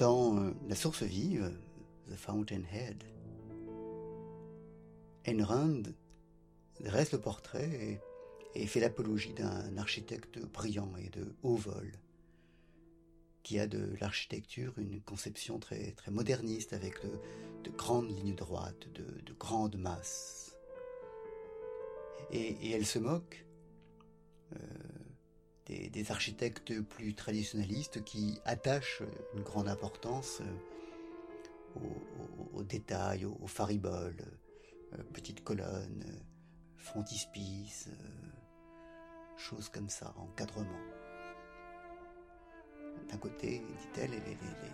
Dans euh, La source vive, The Fountainhead, Ayn Rand dresse le portrait et, fait l'apologie d'un architecte brillant et de haut vol, qui a de l'architecture une conception très, très moderniste avec de, grandes lignes droites, de, grandes masses. Et, elle se moque des, architectes plus traditionnalistes qui attachent une grande importance euh, aux, détails, aux, fariboles, euh, petites colonnes, frontispices, choses comme ça, encadrement. D'un côté, dit-elle,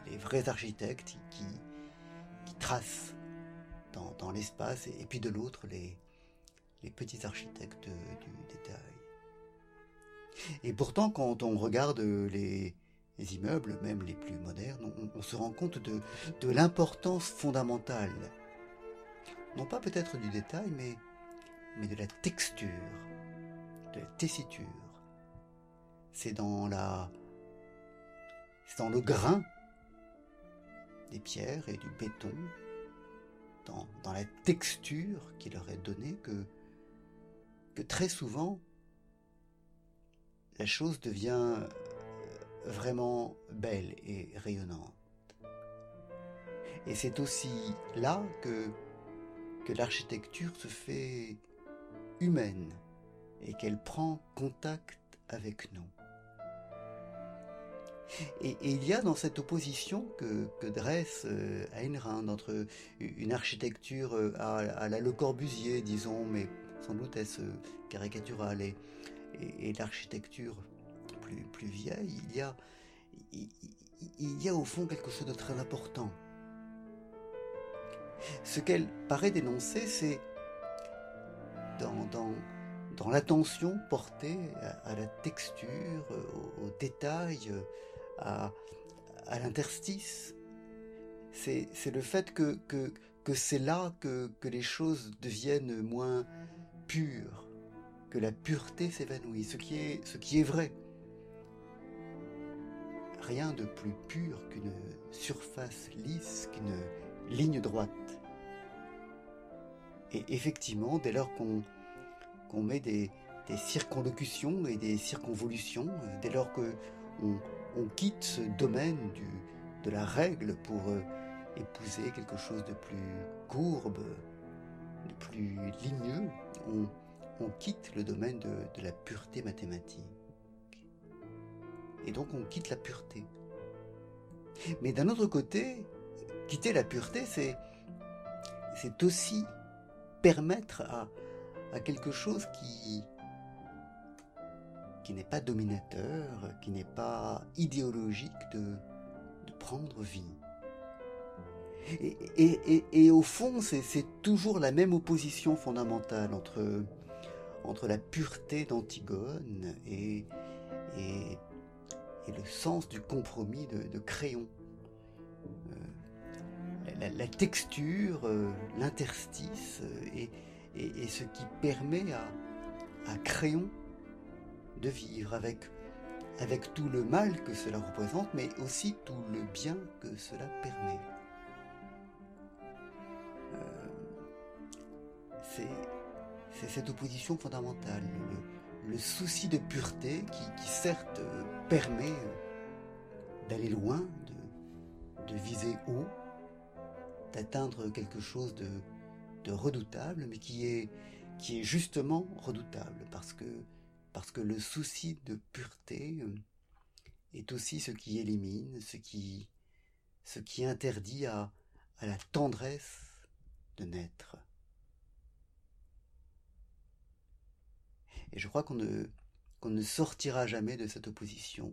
les, vrais architectes qui, tracent dans, l'espace, et, puis de l'autre, les, petits architectes du détail. Et pourtant, quand on regarde les, immeubles, même les plus modernes, on, se rend compte de, l'importance fondamentale, non pas peut-être du détail, mais, de la texture, de la tessiture. C'est dans le grain des pierres et du béton, dans, la texture qui leur est donnée que très souvent la chose devient euh, vraiment belle et rayonnante. Et c'est aussi là que, l'architecture se fait humaine et qu'elle prend contact avec nous. Et, il y a dans cette opposition que, dresse euh, Ayn entre une architecture euh, à, la Le Corbusier, disons, mais sans doute est-ce caricaturale, et, et, l'architecture plus, plus vieille, il y, a, il, y a au fond quelque chose de très important. Ce qu'elle paraît dénoncer, c'est dans, dans, dans l'attention portée à, la texture, au, détail, à, à l'interstice. C'est, le fait que, que, que c'est là que, que les choses deviennent moins pures, que la pureté s'évanouit, ce qui est, vrai. Rien de plus pur qu'une surface lisse, qu'une ligne droite. Et effectivement, dès lors qu'on met des, circonlocutions et des circonvolutions, dès lors qu'on on quitte ce domaine de la règle pour euh, épouser quelque chose de plus courbe, de plus ligneux, on quitte le domaine de, la pureté mathématique. Et donc on quitte la pureté. Mais d'un autre côté, quitter la pureté, c'est, aussi permettre à, quelque chose qui, n'est pas dominateur, qui n'est pas idéologique de, prendre vie. Et au fond, c'est toujours la même opposition fondamentale entre entre la pureté d'Antigone et, et, le sens du compromis de, Crayon. Euh, la, texture, euh, l'interstice euh, et, ce qui permet à, à, Crayon de vivre avec, avec tout le mal que cela représente, mais aussi tout le bien que cela permet. C'est cette opposition fondamentale, le, souci de pureté qui, certes permet d'aller loin, de, viser haut, d'atteindre quelque chose de, redoutable, mais qui est, justement redoutable, parce que, le souci de pureté est aussi ce qui élimine, ce qui, interdit à, à la tendresse de naître. Et je crois qu'on ne, sortira jamais de cette opposition,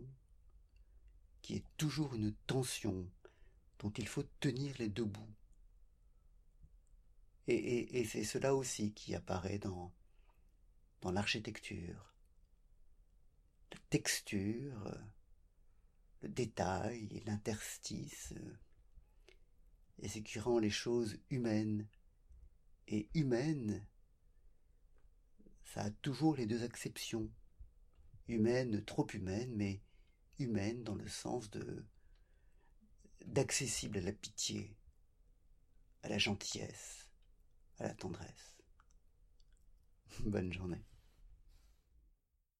qui est toujours une tension dont il faut tenir les deux bouts. Et, et, c'est cela aussi qui apparaît dans, dans l'architecture. La texture, le détail, l'interstice, et ce qui rend les choses humaines. Et humaines, ça a toujours les deux acceptions. Humaine, trop humaine, mais humaine dans le sens de d'accessible à la pitié, à la gentillesse, à la tendresse. Bonne journée.